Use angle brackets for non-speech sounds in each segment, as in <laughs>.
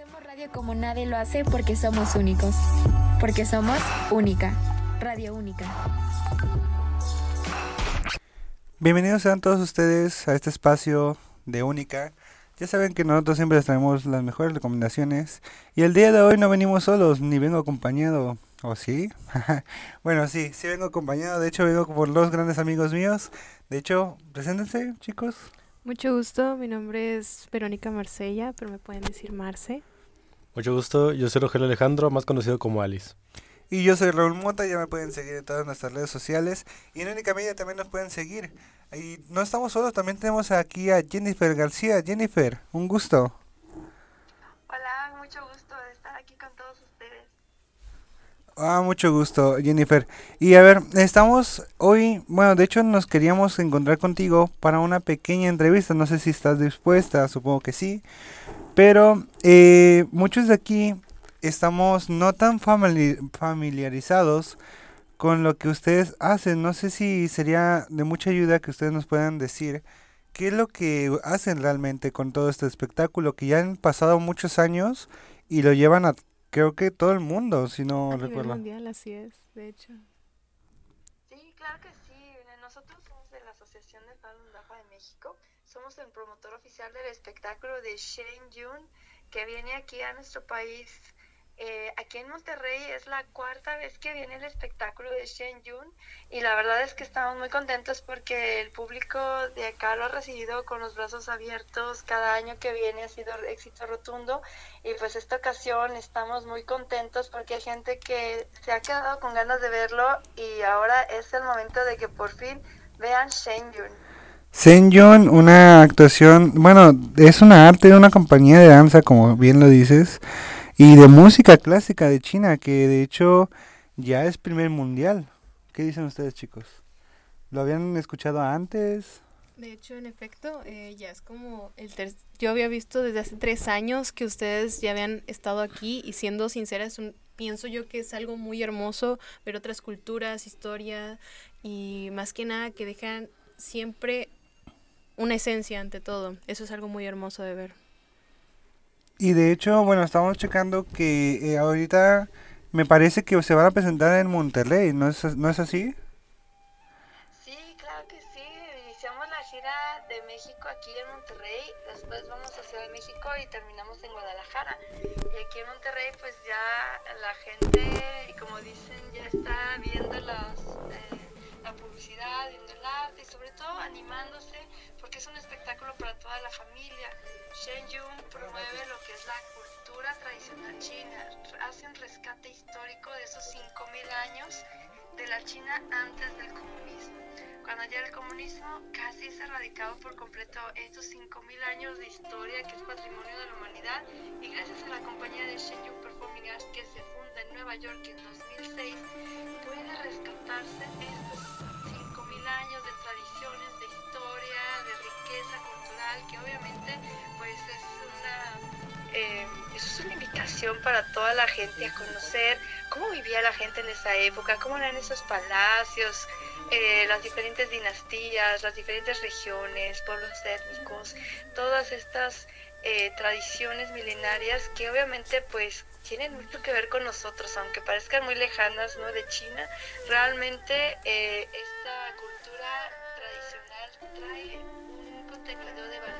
Hacemos radio como nadie lo hace porque somos únicos. Porque somos única. Radio única. Bienvenidos sean todos ustedes a este espacio de única. Ya saben que nosotros siempre les traemos las mejores recomendaciones. Y el día de hoy no venimos solos, ni vengo acompañado. ¿O sí? <laughs> bueno, sí, sí vengo acompañado. De hecho, vengo por dos grandes amigos míos. De hecho, preséntense, chicos. Mucho gusto, mi nombre es Verónica Marsella, pero me pueden decir Marce. Mucho gusto, yo soy Rogelio Alejandro, más conocido como Alice. Y yo soy Raúl Mota, ya me pueden seguir en todas nuestras redes sociales. Y en Única Media también nos pueden seguir. Y no estamos solos, también tenemos aquí a Jennifer García. Jennifer, un gusto. Hola, mucho gusto de estar aquí con todos ustedes. Ah, mucho gusto, Jennifer. Y a ver, estamos hoy, bueno, de hecho nos queríamos encontrar contigo para una pequeña entrevista. No sé si estás dispuesta, supongo que sí. Pero eh, muchos de aquí estamos no tan familiarizados con lo que ustedes hacen. No sé si sería de mucha ayuda que ustedes nos puedan decir qué es lo que hacen realmente con todo este espectáculo, que ya han pasado muchos años y lo llevan a creo que todo el mundo, si no A recuerdo. nivel mundial, así es, de hecho. Sí, claro que sí. Nosotros somos de la Asociación de Falun Dafa de México. Somos el promotor oficial del espectáculo de Shen Yun, que viene aquí a nuestro país. Eh, aquí en Monterrey es la cuarta vez que viene el espectáculo de Shen Yun y la verdad es que estamos muy contentos porque el público de acá lo ha recibido con los brazos abiertos. Cada año que viene ha sido éxito rotundo y pues esta ocasión estamos muy contentos porque hay gente que se ha quedado con ganas de verlo y ahora es el momento de que por fin vean Shen Yun. Senyun, una actuación, bueno, es una arte de una compañía de danza, como bien lo dices, y de música clásica de China, que de hecho ya es primer mundial. ¿Qué dicen ustedes, chicos? ¿Lo habían escuchado antes? De hecho, en efecto, eh, ya es como el ter yo había visto desde hace tres años que ustedes ya habían estado aquí y siendo sincera, es un, pienso yo que es algo muy hermoso ver otras culturas, historia y más que nada que dejan siempre una esencia ante todo. Eso es algo muy hermoso de ver. Y de hecho, bueno, estamos checando que eh, ahorita me parece que se van a presentar en Monterrey, ¿no es, ¿no es así? Sí, claro que sí. Iniciamos la gira de México aquí en Monterrey, después vamos a Ciudad de México y terminamos en Guadalajara. Y aquí en Monterrey pues ya la gente, como dicen, arte y sobre todo animándose porque es un espectáculo para toda la familia. Shen Yun promueve lo que es la cultura tradicional china, hace un rescate histórico de esos 5.000 años de la China antes del comunismo. Cuando ya el comunismo casi se erradicado por completo estos 5.000 años de historia que es patrimonio de la humanidad y gracias a la compañía de Shen Yun Performing Arts que se funda en Nueva York en 2006 puede rescatarse estos cultural que obviamente pues es una, eh, es una invitación para toda la gente a conocer cómo vivía la gente en esa época, cómo eran esos palacios, eh, las diferentes dinastías, las diferentes regiones, pueblos étnicos, todas estas eh, tradiciones milenarias que obviamente pues tienen mucho que ver con nosotros, aunque parezcan muy lejanas ¿no? de China, realmente esta cultura tradicional trae un contenido de valores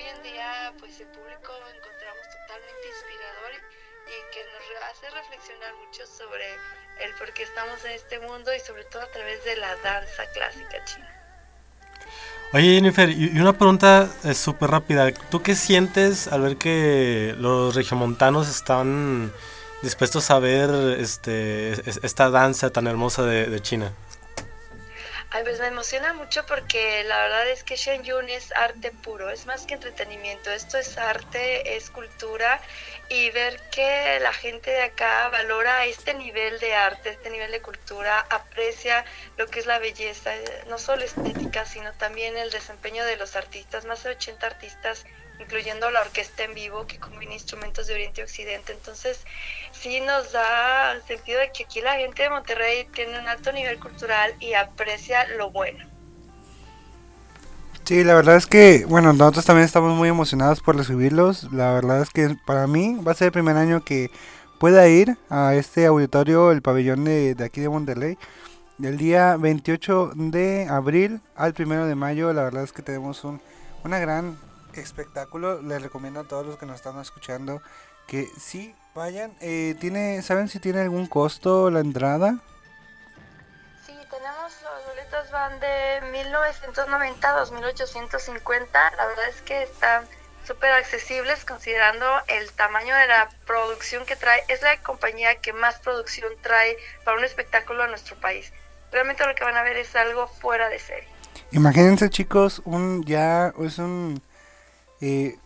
hoy en día pues el público encontramos totalmente inspirador y que nos hace reflexionar mucho sobre el por qué estamos en este mundo y sobre todo a través de la danza clásica china. Oye Jennifer, y una pregunta eh, súper rápida. ¿Tú qué sientes al ver que los regiomontanos están dispuestos a ver este, esta danza tan hermosa de, de China? Ay, pues me emociona mucho porque la verdad es que Shen Yun es arte puro, es más que entretenimiento, esto es arte, es cultura y ver que la gente de acá valora este nivel de arte, este nivel de cultura, aprecia lo que es la belleza, no solo estética, sino también el desempeño de los artistas, más de 80 artistas incluyendo la orquesta en vivo que combina instrumentos de Oriente y Occidente. Entonces, sí nos da el sentido de que aquí la gente de Monterrey tiene un alto nivel cultural y aprecia lo bueno. Sí, la verdad es que, bueno, nosotros también estamos muy emocionados por recibirlos. La verdad es que para mí va a ser el primer año que pueda ir a este auditorio, el pabellón de, de aquí de Monterrey. Del día 28 de abril al 1 de mayo, la verdad es que tenemos un una gran espectáculo. Les recomiendo a todos los que nos están escuchando que sí vayan. Eh, ¿tiene, ¿Saben si tiene algún costo la entrada? Sí, tenemos los boletos van de 1990 a 2850. La verdad es que están súper accesibles considerando el tamaño de la producción que trae. Es la compañía que más producción trae para un espectáculo a nuestro país. Realmente lo que van a ver es algo fuera de serie. Imagínense chicos, un ya es un eh,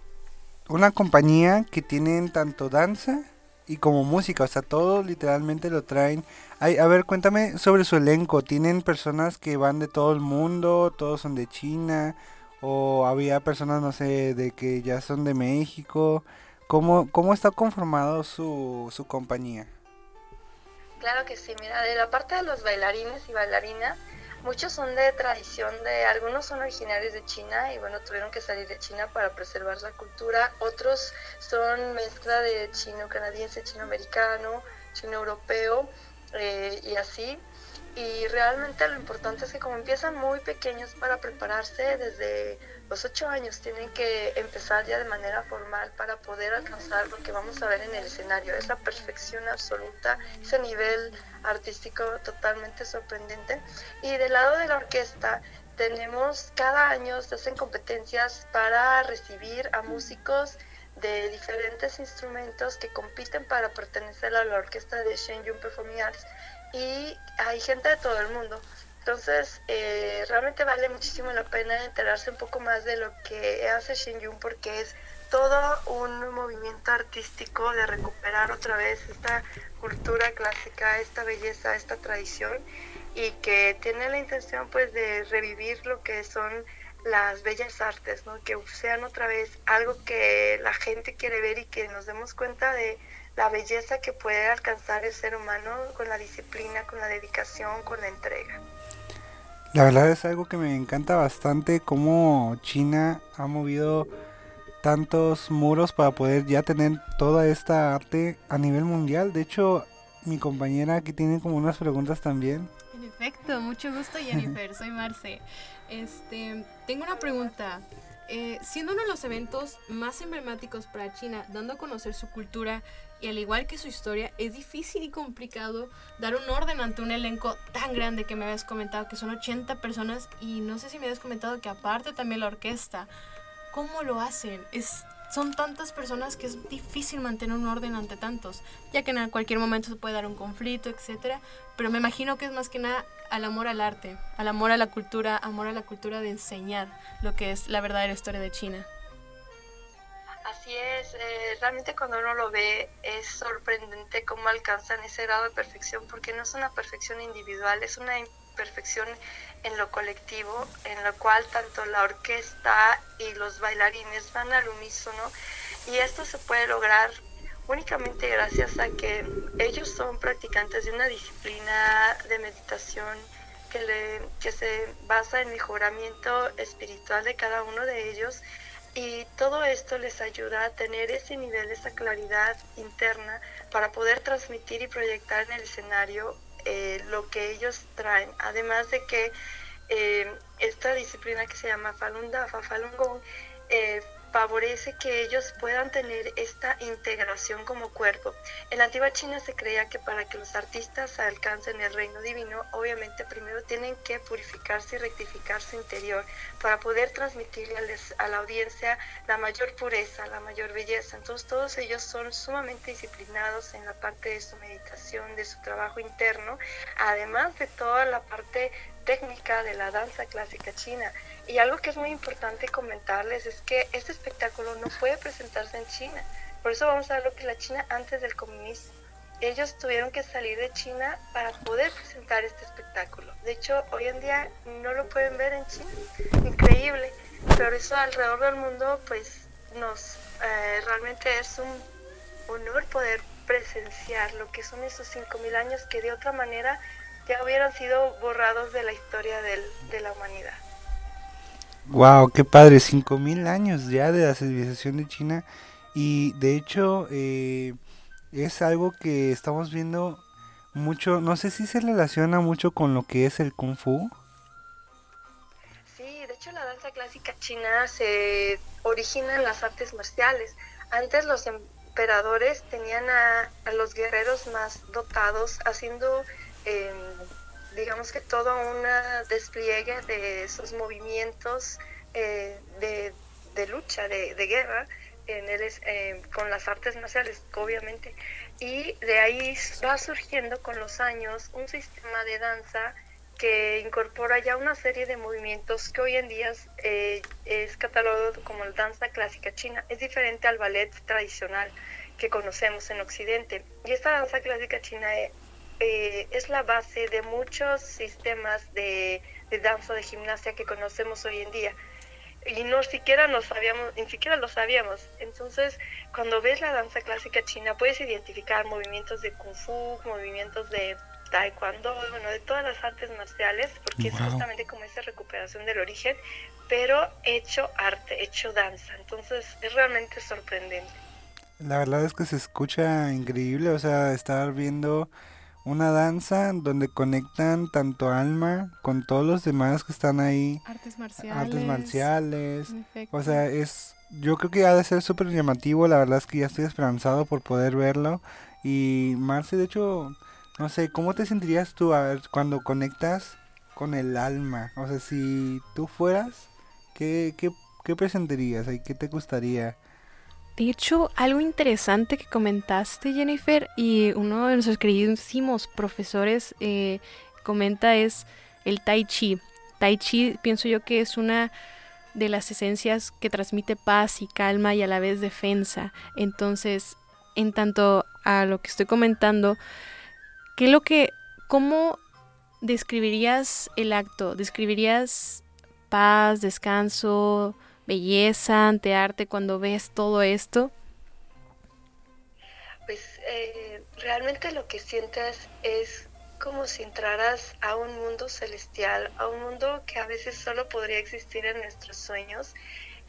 una compañía que tienen tanto danza y como música, o sea, todo literalmente lo traen. Ay, a ver, cuéntame sobre su elenco. ¿Tienen personas que van de todo el mundo? ¿Todos son de China? ¿O había personas, no sé, de que ya son de México? ¿Cómo, cómo está conformado su, su compañía? Claro que sí, mira, de la parte de los bailarines y bailarinas, muchos son de tradición de, algunos son originarios de China y bueno, tuvieron que salir de China para preservar la cultura, otros son mezcla de chino canadiense, chino americano, chino europeo eh, y así. Y realmente lo importante es que como empiezan muy pequeños para prepararse desde los ocho años tienen que empezar ya de manera formal para poder alcanzar lo que vamos a ver en el escenario. Es la perfección absoluta, ese nivel artístico totalmente sorprendente. Y del lado de la orquesta tenemos cada año se hacen competencias para recibir a músicos de diferentes instrumentos que compiten para pertenecer a la orquesta de Shenyun Performing Arts y hay gente de todo el mundo. Entonces, eh, realmente vale muchísimo la pena enterarse un poco más de lo que hace Shin porque es todo un movimiento artístico de recuperar otra vez esta cultura clásica, esta belleza, esta tradición y que tiene la intención pues de revivir lo que son las bellas artes, ¿no? que sean otra vez algo que la gente quiere ver y que nos demos cuenta de la belleza que puede alcanzar el ser humano con la disciplina, con la dedicación, con la entrega. La verdad es algo que me encanta bastante cómo China ha movido tantos muros para poder ya tener toda esta arte a nivel mundial. De hecho, mi compañera aquí tiene como unas preguntas también. En efecto, mucho gusto Jennifer, soy Marce. Este, tengo una pregunta. Eh, siendo uno de los eventos más emblemáticos para China, dando a conocer su cultura y al igual que su historia, es difícil y complicado dar un orden ante un elenco tan grande que me habías comentado, que son 80 personas y no sé si me habías comentado que aparte también la orquesta. ¿Cómo lo hacen? Es son tantas personas que es difícil mantener un orden ante tantos, ya que en cualquier momento se puede dar un conflicto, etcétera, pero me imagino que es más que nada al amor al arte, al amor a la cultura, amor a la cultura de enseñar lo que es la verdadera historia de China. Así es, eh, realmente cuando uno lo ve es sorprendente cómo alcanzan ese grado de perfección, porque no es una perfección individual, es una perfección en lo colectivo, en lo cual tanto la orquesta y los bailarines van al unísono y esto se puede lograr únicamente gracias a que ellos son practicantes de una disciplina de meditación que, le, que se basa en mejoramiento espiritual de cada uno de ellos y todo esto les ayuda a tener ese nivel, esa claridad interna para poder transmitir y proyectar en el escenario eh, lo que ellos traen. Además de que eh, esta disciplina que se llama Falun Dafa, Falun Gong, eh, favorece que ellos puedan tener esta integración como cuerpo. En la antigua China se creía que para que los artistas alcancen el reino divino, obviamente primero tienen que purificarse y rectificar su interior para poder transmitirle a la audiencia la mayor pureza, la mayor belleza. Entonces todos ellos son sumamente disciplinados en la parte de su meditación, de su trabajo interno, además de toda la parte técnica de la danza clásica china. Y algo que es muy importante comentarles es que este espectáculo no puede presentarse en China. Por eso vamos a ver lo que la China antes del comunismo. Ellos tuvieron que salir de China para poder presentar este espectáculo. De hecho, hoy en día no lo pueden ver en China. Increíble. Pero eso alrededor del mundo, pues nos eh, realmente es un honor poder presenciar lo que son esos 5.000 años que de otra manera ya hubieran sido borrados de la historia del, de la humanidad. Wow, qué padre, cinco mil años ya de la civilización de China y de hecho eh, es algo que estamos viendo mucho, no sé si se relaciona mucho con lo que es el kung fu. Sí, de hecho la danza clásica china se origina en las artes marciales. Antes los emperadores tenían a, a los guerreros más dotados haciendo... Eh, digamos que todo un despliegue de esos movimientos eh, de, de, lucha, de, de guerra, eh, con las artes marciales, obviamente. Y de ahí va surgiendo con los años un sistema de danza que incorpora ya una serie de movimientos que hoy en día eh, es catalogado como danza clásica china. Es diferente al ballet tradicional que conocemos en Occidente. Y esta danza clásica china eh, es la base de muchos sistemas de, de, danza, de gimnasia que conocemos hoy en día. Y no siquiera lo sabíamos, ni siquiera lo sabíamos. Entonces, cuando ves la danza clásica china, puedes identificar movimientos de kung fu, movimientos de taekwondo, bueno, de todas las artes marciales, porque wow. es justamente como esa recuperación del origen, pero hecho arte, hecho danza. Entonces, es realmente sorprendente. La verdad es que se escucha increíble, o sea, estar viendo una danza donde conectan tanto alma con todos los demás que están ahí. Artes marciales. Artes marciales. O sea, es yo creo que ha de ser súper llamativo, la verdad es que ya estoy esperanzado por poder verlo. Y Marce, de hecho, no sé, ¿cómo te sentirías tú a ver, cuando conectas con el alma? O sea, si tú fueras, ¿qué, qué, qué presentarías? ¿Qué te gustaría? De hecho, algo interesante que comentaste, Jennifer, y uno de nuestros queridísimos profesores eh, comenta es el Tai Chi. Tai Chi pienso yo que es una de las esencias que transmite paz y calma y a la vez defensa. Entonces, en tanto a lo que estoy comentando, ¿qué lo que, cómo describirías el acto? ¿Describirías paz, descanso, belleza ante arte cuando ves todo esto? Pues eh, realmente lo que sientes es como si entraras a un mundo celestial, a un mundo que a veces solo podría existir en nuestros sueños,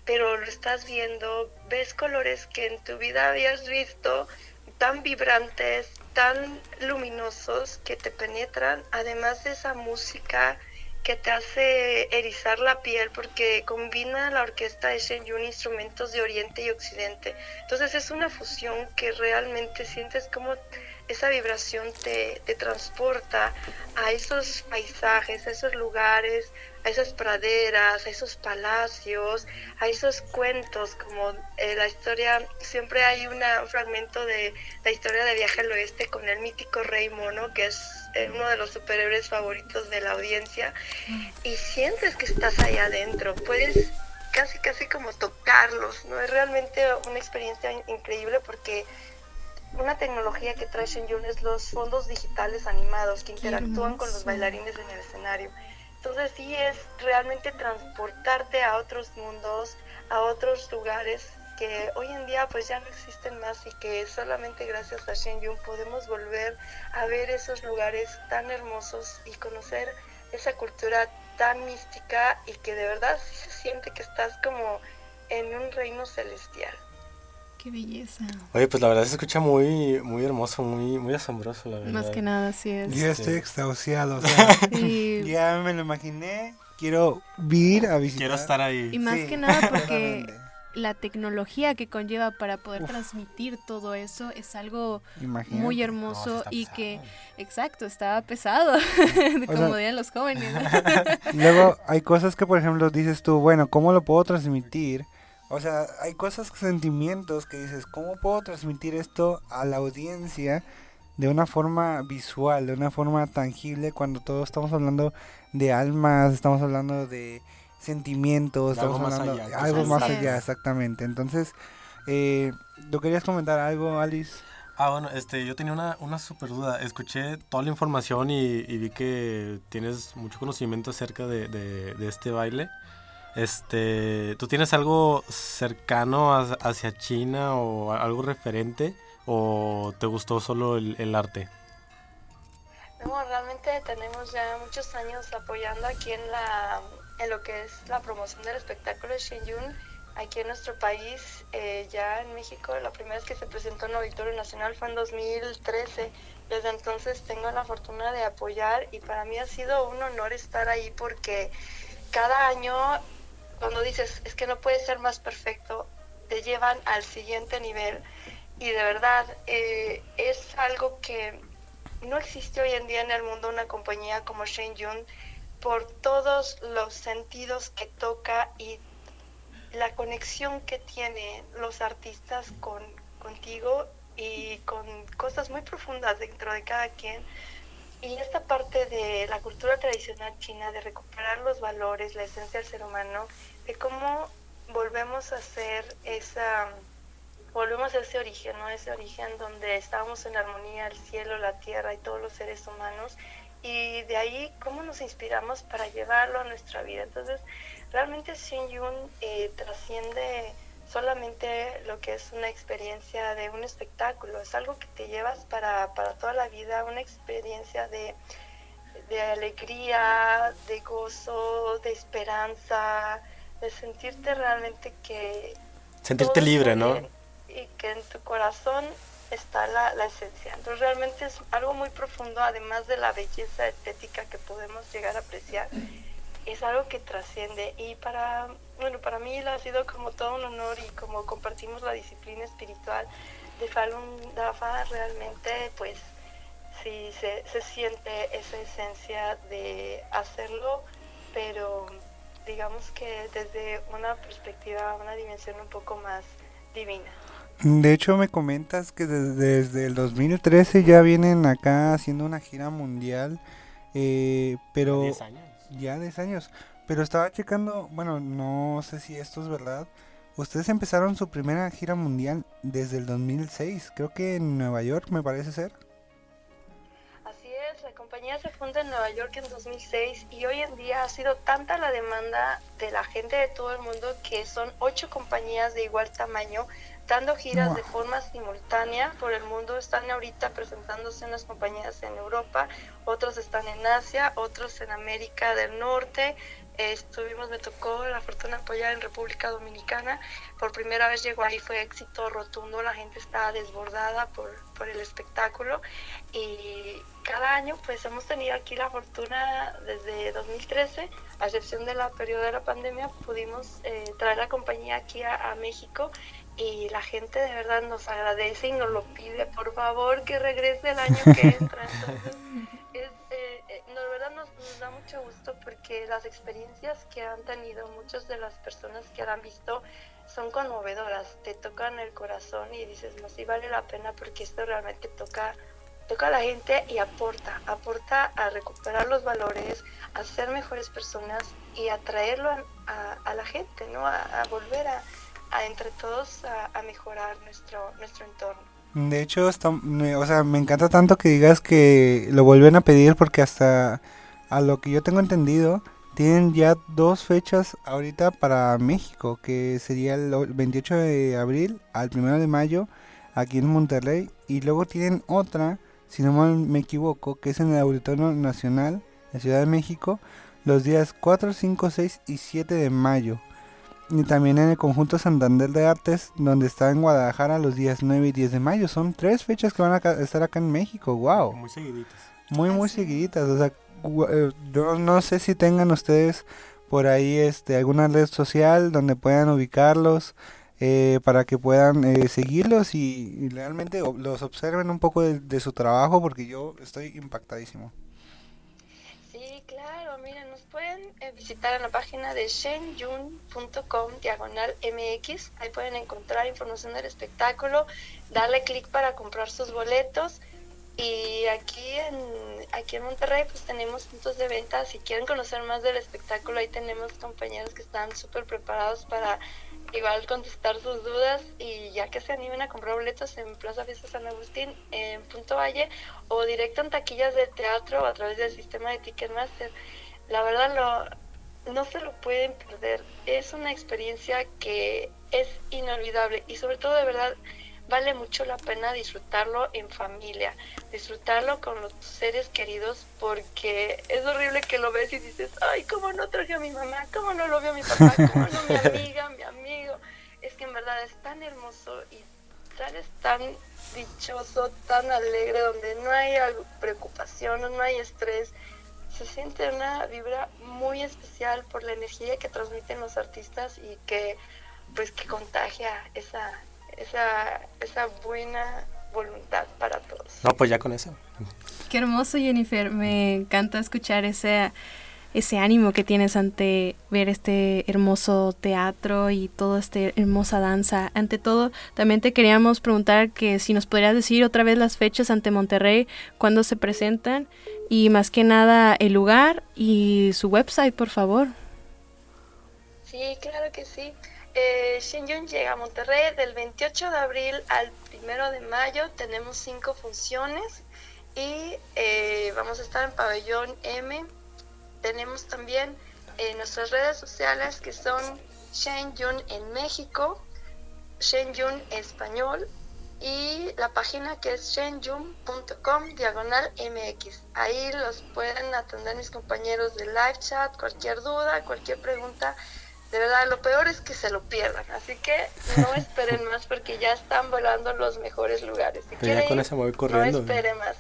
pero lo estás viendo, ves colores que en tu vida habías visto tan vibrantes, tan luminosos que te penetran, además de esa música que te hace erizar la piel porque combina la orquesta de Shen Yun instrumentos de Oriente y Occidente. Entonces es una fusión que realmente sientes como esa vibración te, transporta a esos paisajes, a esos lugares, a esas praderas, a esos palacios, a esos cuentos, como la historia, siempre hay una, un fragmento de la historia de Viaje al Oeste con el mítico Rey Mono, que es uno de los superhéroes favoritos de la audiencia, y sientes que estás ahí adentro, puedes casi, casi como tocarlos, ¿no? Es realmente una experiencia increíble porque una tecnología que trae Shenyun es los fondos digitales animados que interactúan con los bailarines en el escenario. Entonces sí es realmente transportarte a otros mundos, a otros lugares que hoy en día pues ya no existen más y que solamente gracias a Shenyun podemos volver a ver esos lugares tan hermosos y conocer esa cultura tan mística y que de verdad se siente que estás como en un reino celestial. Qué belleza. Oye, pues la verdad se escucha muy, muy hermoso, muy, muy asombroso, la verdad. Más que nada, sí es. Yo estoy extasiado, o sea, <laughs> sí. <laughs> ya me lo imaginé, quiero ir a visitar. Quiero estar ahí. Y más sí. que nada porque <laughs> la tecnología que conlleva para poder Uf. transmitir todo eso es algo Imagínate. muy hermoso no, y que, exacto, estaba pesado, <laughs> <laughs> como sea, dirían los jóvenes. <laughs> luego hay cosas que, por ejemplo, dices tú, bueno, ¿cómo lo puedo transmitir? O sea, hay cosas, sentimientos que dices, ¿cómo puedo transmitir esto a la audiencia de una forma visual, de una forma tangible cuando todos estamos hablando de almas, estamos hablando de sentimientos, algo hablando más allá, algo más allá, exactamente. Entonces, eh, ¿tú querías comentar algo, Alice? Ah, bueno, este, yo tenía una, una super duda. Escuché toda la información y, y vi que tienes mucho conocimiento acerca de, de, de este baile. Este, ¿tú tienes algo cercano a, hacia China o algo referente o te gustó solo el, el, arte? No, realmente tenemos ya muchos años apoyando aquí en la en lo que es la promoción del espectáculo de Shenyun aquí en nuestro país, eh, ya en México, la primera vez que se presentó en el Auditorio Nacional fue en 2013. Desde entonces tengo la fortuna de apoyar y para mí ha sido un honor estar ahí porque cada año, cuando dices, es que no puede ser más perfecto, te llevan al siguiente nivel y de verdad eh, es algo que no existe hoy en día en el mundo una compañía como Shane Yun por todos los sentidos que toca y la conexión que tienen los artistas con contigo y con cosas muy profundas dentro de cada quien. Y esta parte de la cultura tradicional china, de recuperar los valores, la esencia del ser humano, de cómo volvemos a ser esa, volvemos a ese origen, ¿no? Ese origen donde estábamos en armonía, el cielo, la tierra y todos los seres humanos. Y de ahí, cómo nos inspiramos para llevarlo a nuestra vida. Entonces, realmente Shin Yun eh, trasciende solamente lo que es una experiencia de un espectáculo, es algo que te llevas para, para toda la vida, una experiencia de, de alegría, de gozo, de esperanza, de sentirte realmente que... Sentirte libre, ¿no? Y que en tu corazón está la, la, esencia. Entonces realmente es algo muy profundo, además de la belleza estética que podemos llegar a apreciar es algo que trasciende y para, bueno, para mí ha sido como todo un honor y como compartimos la disciplina espiritual de Falun Dafa, realmente pues sí se, se siente esa esencia de hacerlo, pero digamos que desde una perspectiva, una dimensión un poco más divina. De hecho, me comentas que desde, desde el 2013 ya vienen acá haciendo una gira mundial, eh, pero... 10 años ya 10 años. Pero estaba checando, bueno, no sé si esto es verdad. Ustedes empezaron su primera gira mundial desde el 2006, creo que en Nueva York me parece ser. Así es, la compañía se funda en Nueva York en 2006 y hoy en día ha sido tanta la demanda de la gente de todo el mundo que son ocho compañías de igual tamaño dando giras de forma simultánea por el mundo. Están ahorita presentándose unas compañías en Europa, otros están en Asia, otros en América del Norte. estuvimos, me tocó la fortuna apoyar en República Dominicana. Por primera vez llegó ahí, fue éxito rotundo, la gente estaba desbordada por, por el espectáculo. Y cada año pues hemos tenido aquí la fortuna desde 2013, a excepción de la periodo de la pandemia, pudimos eh, traer la compañía aquí a, a México y la gente de verdad nos agradece y nos lo pide, por favor, que regrese el año que <laughs> entra. Entonces, es, eh, eh, de verdad nos, nos, da mucho gusto porque las experiencias que han tenido muchas de las personas que la han visto son conmovedoras, te tocan el corazón y dices, no, sí vale la pena porque esto realmente toca toca a la gente y aporta, aporta a recuperar los valores, a ser mejores personas y a traerlo a, a, a la gente, ¿no? A, a volver a, a entre todos a, mejorar nuestro, nuestro entorno. De hecho, está, me, o sea, me encanta tanto que digas que lo vuelven a pedir porque hasta a lo que yo tengo entendido, tienen ya dos fechas ahorita para México, que sería el 28 de abril al 1 de mayo aquí en Monterrey, y luego tienen otra, si no mal me equivoco, que es en el Auditorio Nacional, en Ciudad de México, los días 4, 5, 6 y 7 de mayo y también en el conjunto Santander de Artes, donde está en Guadalajara los días 9 y 10 de mayo. Son tres fechas que van a estar acá en México, wow. Muy seguiditas. Muy, muy seguiditas. O sea, eh, yo no sé si tengan ustedes por ahí este alguna red social donde puedan ubicarlos eh, para que puedan eh, seguirlos y, y, realmente los observen un poco de, de su trabajo porque yo estoy impactadísimo. Sí, claro, miren, pueden eh, visitar en la página de shenyun.com diagonal mx, ahí pueden encontrar información del espectáculo, darle clic para comprar sus boletos. Y aquí en, aquí en Monterrey pues tenemos puntos de venta, si quieren conocer más del espectáculo, ahí tenemos compañeros que están súper preparados para igual contestar sus dudas. Y ya que se animen a comprar boletos en Plaza Fiesta San Agustín, en Punto Valle o directo en taquillas de teatro o a través del sistema de Ticketmaster. La verdad lo, no se lo pueden perder. Es una experiencia que es inolvidable y sobre todo de verdad vale mucho la pena disfrutarlo en familia, disfrutarlo con los seres queridos, porque es horrible que lo ves y dices, ay, ¿cómo no traje a mi mamá? ¿Cómo no lo vio mi papá? ¿Cómo no mi <laughs> amiga, mi amigo? Es que en verdad es tan hermoso y sales tan dichoso, tan alegre, donde no hay preocupación, no hay estrés. Se siente una vibra muy especial por la energía que transmiten los artistas y que pues que contagia esa, esa, esa buena voluntad para todos. No, pues ya con eso. Qué hermoso, Jennifer. Me encanta escuchar ese, ese ánimo que tienes ante ver este hermoso teatro y toda esta hermosa danza. Ante todo, también te queríamos preguntar que si nos podrías decir otra vez las fechas ante Monterrey, cuándo se presentan y más que nada el lugar y su website, por favor. Sí, claro que sí. Eh, Shenyun llega a Monterrey del 28 de abril al 1 de mayo. Tenemos cinco funciones y eh, vamos a estar en Pabellón M. Tenemos también eh, nuestras redes sociales que son Shenyun en México, Shenyun Español y la página que es shenyun.com diagonal mx. Ahí los pueden atender mis compañeros de live chat, cualquier duda, cualquier pregunta de verdad, lo peor es que se lo pierdan. Así que no <laughs> esperen más porque ya están volando los mejores lugares. Si ya con eso voy corriendo. No espere más.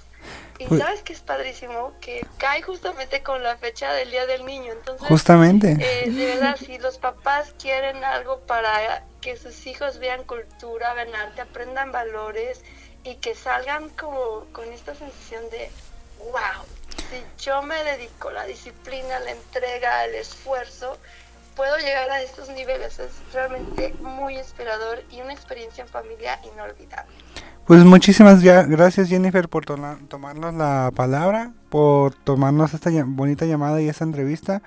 Y sabes que es padrísimo que cae justamente con la fecha del Día del Niño. Entonces, justamente. Eh, de verdad, si los papás quieren algo para que sus hijos vean cultura, vean arte, aprendan valores y que salgan como con esta sensación de wow, si yo me dedico la disciplina, la entrega, el esfuerzo, puedo llegar a estos niveles. Es realmente muy inspirador y una experiencia en familia inolvidable. Pues muchísimas gracias Jennifer por tomarnos la palabra, por tomarnos esta bonita llamada y esta entrevista.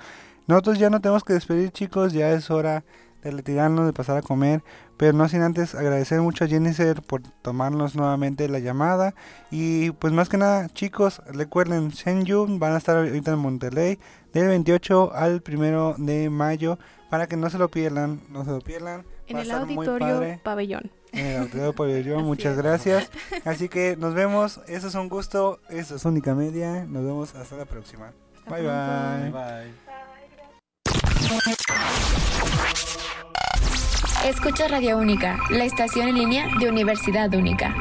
Nosotros ya no tenemos que despedir chicos, ya es hora de retirarnos, de pasar a comer, pero no sin antes agradecer mucho a Jennifer por tomarnos nuevamente la llamada y pues más que nada chicos, recuerden, Shenyun van a estar ahorita en Monterrey del 28 al 1 de mayo para que no se lo pierdan, no se lo pierdan. En el auditorio pabellón. En el pabellón, muchas gracias. Así que nos vemos, eso es un gusto, eso es Única Media, nos vemos hasta la próxima. bye, bye bye. Escucha Radio Única, la estación en línea de Universidad Única.